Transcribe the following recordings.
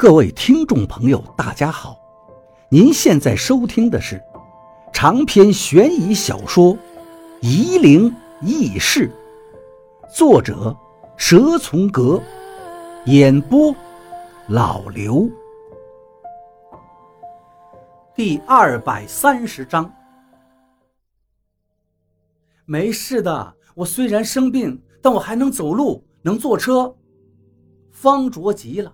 各位听众朋友，大家好！您现在收听的是长篇悬疑小说《夷陵轶事》，作者蛇从阁，演播老刘。第二百三十章。没事的，我虽然生病，但我还能走路，能坐车。方卓急了。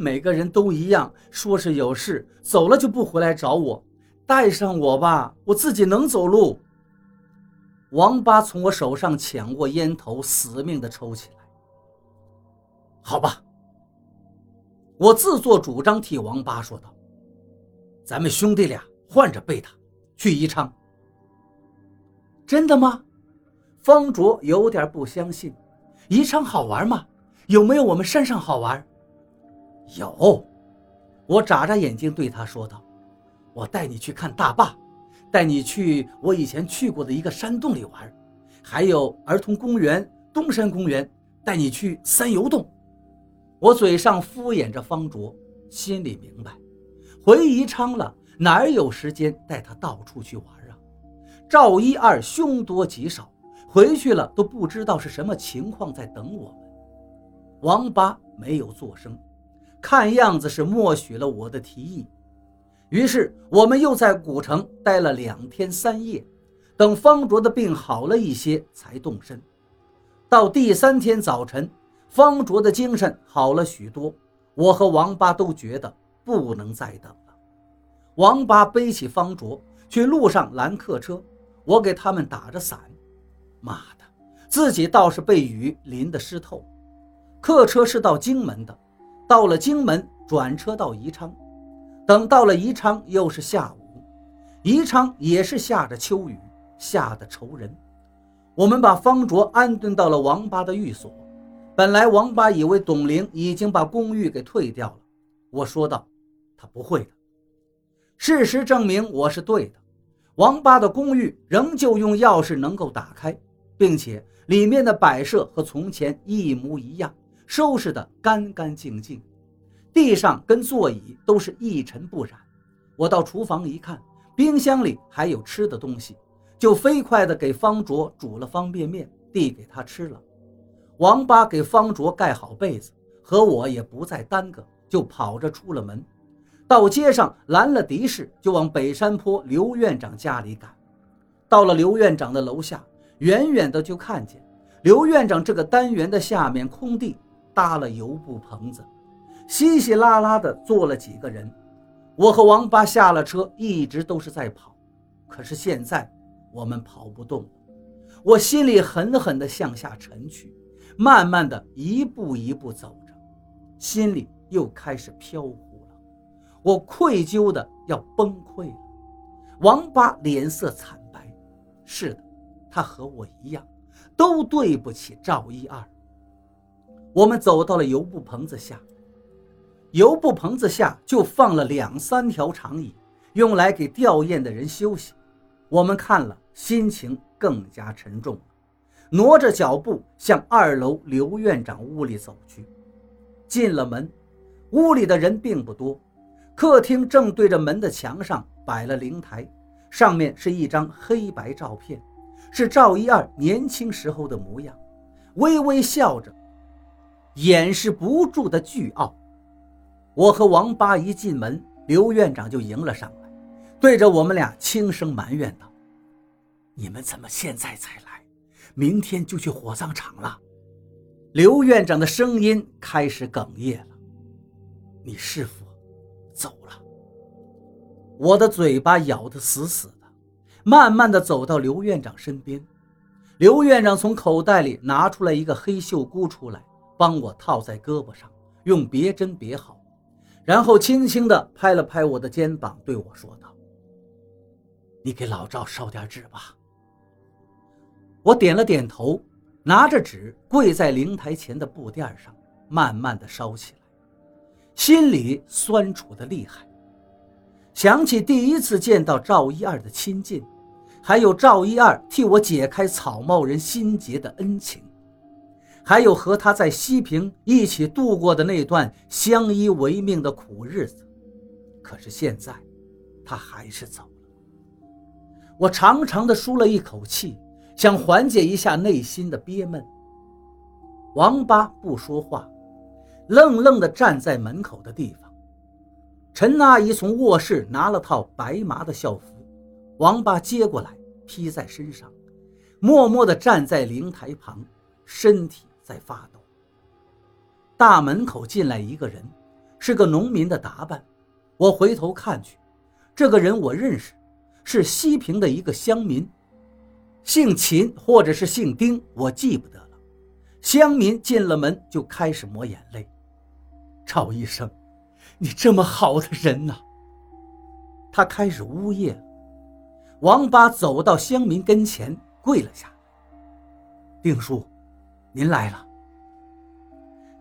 每个人都一样，说是有事走了就不回来找我，带上我吧，我自己能走路。王八从我手上抢过烟头，死命的抽起来。好吧，我自作主张替王八说道：“咱们兄弟俩换着背他去宜昌。”真的吗？方卓有点不相信。宜昌好玩吗？有没有我们山上好玩？有，我眨眨眼睛对他说道：“我带你去看大坝，带你去我以前去过的一个山洞里玩，还有儿童公园东山公园，带你去三游洞。”我嘴上敷衍着方卓，心里明白，回宜昌了哪有时间带他到处去玩啊？赵一二凶多吉少，回去了都不知道是什么情况在等我们。王八没有作声。看样子是默许了我的提议，于是我们又在古城待了两天三夜，等方卓的病好了一些才动身。到第三天早晨，方卓的精神好了许多，我和王八都觉得不能再等了。王八背起方卓去路上拦客车，我给他们打着伞。妈的，自己倒是被雨淋得湿透。客车是到荆门的。到了荆门，转车到宜昌。等到了宜昌，又是下午。宜昌也是下着秋雨，下得愁人。我们把方卓安顿到了王八的寓所。本来王八以为董玲已经把公寓给退掉了，我说道：“他不会的。”事实证明我是对的。王八的公寓仍旧用钥匙能够打开，并且里面的摆设和从前一模一样。收拾得干干净净，地上跟座椅都是一尘不染。我到厨房一看，冰箱里还有吃的东西，就飞快地给方卓煮了方便面，递给他吃了。王八给方卓盖好被子，和我也不再耽搁，就跑着出了门，到街上拦了的士，就往北山坡刘院长家里赶。到了刘院长的楼下，远远的就看见刘院长这个单元的下面空地。搭了油布棚子，稀稀拉拉的坐了几个人。我和王八下了车，一直都是在跑。可是现在我们跑不动了，我心里狠狠地向下沉去，慢慢的一步一步走着，心里又开始飘忽了。我愧疚的要崩溃了。王八脸色惨白，是的，他和我一样，都对不起赵一二。我们走到了油布棚子下，油布棚子下就放了两三条长椅，用来给吊唁的人休息。我们看了，心情更加沉重了，挪着脚步向二楼刘院长屋里走去。进了门，屋里的人并不多，客厅正对着门的墙上摆了灵台，上面是一张黑白照片，是赵一二年轻时候的模样，微微笑着。掩饰不住的倨傲。我和王八一进门，刘院长就迎了上来，对着我们俩轻声埋怨道：“你们怎么现在才来？明天就去火葬场了。”刘院长的声音开始哽咽了：“你师傅走了。”我的嘴巴咬得死死的，慢慢的走到刘院长身边。刘院长从口袋里拿出来一个黑袖箍出来。帮我套在胳膊上，用别针别好，然后轻轻地拍了拍我的肩膀，对我说道：“你给老赵烧点纸吧。”我点了点头，拿着纸跪在灵台前的布垫上，慢慢地烧起来，心里酸楚的厉害。想起第一次见到赵一二的亲近，还有赵一二替我解开草帽人心结的恩情。还有和他在西平一起度过的那段相依为命的苦日子。可是现在，他还是走了。我长长的舒了一口气，想缓解一下内心的憋闷。王八不说话，愣愣地站在门口的地方。陈阿姨从卧室拿了套白麻的校服，王八接过来披在身上，默默地站在灵台旁，身体在发抖。大门口进来一个人，是个农民的打扮。我回头看去，这个人我认识，是西平的一个乡民，姓秦或者是姓丁，我记不得了。乡民进了门就开始抹眼泪。赵医生，你这么好的人呐！他开始呜咽。王八走到乡民跟前，跪了下来。丁叔，您来了。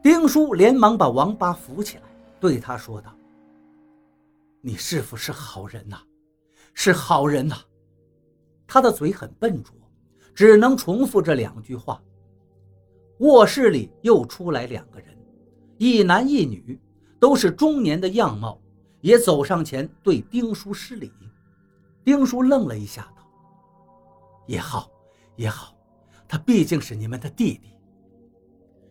丁叔连忙把王八扶起来，对他说道。你师傅是好人呐，是好人呐。他的嘴很笨拙，只能重复这两句话。卧室里又出来两个人，一男一女，都是中年的样貌，也走上前对丁叔施礼。丁叔愣了一下，道：“也好，也好，他毕竟是你们的弟弟。”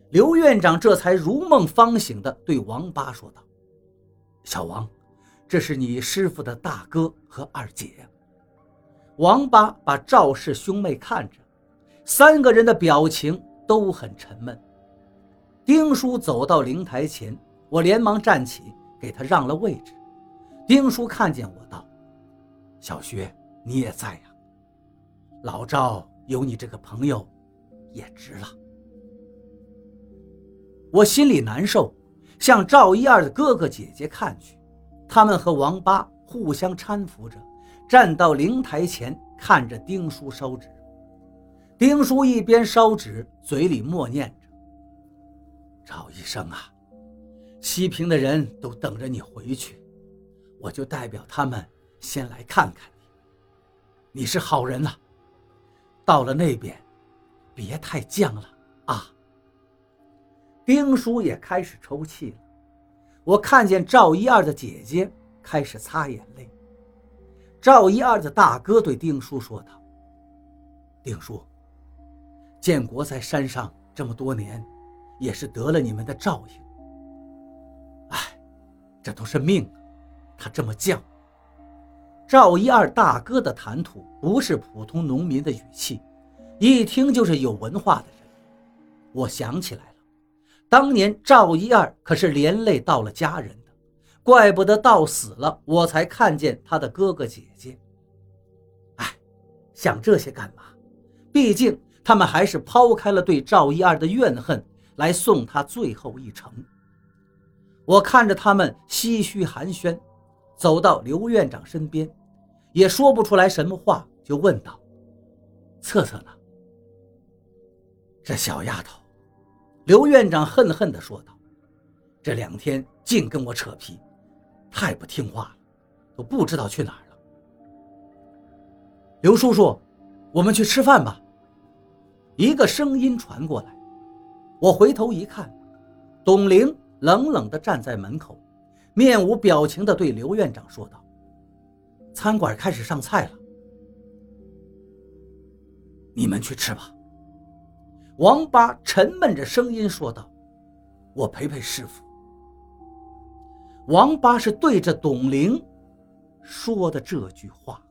刘院长这才如梦方醒地对王八说道：“小王。”这是你师傅的大哥和二姐。王八把赵氏兄妹看着，三个人的表情都很沉闷。丁叔走到灵台前，我连忙站起，给他让了位置。丁叔看见我道：“小薛，你也在呀。老赵有你这个朋友，也值了。”我心里难受，向赵一二的哥哥姐姐看去。他们和王八互相搀扶着，站到灵台前，看着丁叔烧纸。丁叔一边烧纸，嘴里默念着：“赵医生啊，西平的人都等着你回去，我就代表他们先来看看你。你是好人呐，到了那边，别太犟了啊。”丁叔也开始抽泣了。我看见赵一二的姐姐开始擦眼泪。赵一二的大哥对丁叔说道：“丁叔，建国在山上这么多年，也是得了你们的照应。哎，这都是命。他这么犟。”赵一二大哥的谈吐不是普通农民的语气，一听就是有文化的人。我想起来。当年赵一二可是连累到了家人的，怪不得到死了我才看见他的哥哥姐姐。哎，想这些干嘛？毕竟他们还是抛开了对赵一二的怨恨，来送他最后一程。我看着他们唏嘘寒暄，走到刘院长身边，也说不出来什么话，就问道：“策策呢？这小丫头。”刘院长恨恨地说道：“这两天净跟我扯皮，太不听话了，都不知道去哪儿了。”刘叔叔，我们去吃饭吧。一个声音传过来，我回头一看，董玲冷冷地站在门口，面无表情地对刘院长说道：“餐馆开始上菜了，你们去吃吧。”王八沉闷着声音说道：“我陪陪师傅。”王八是对着董玲说的这句话。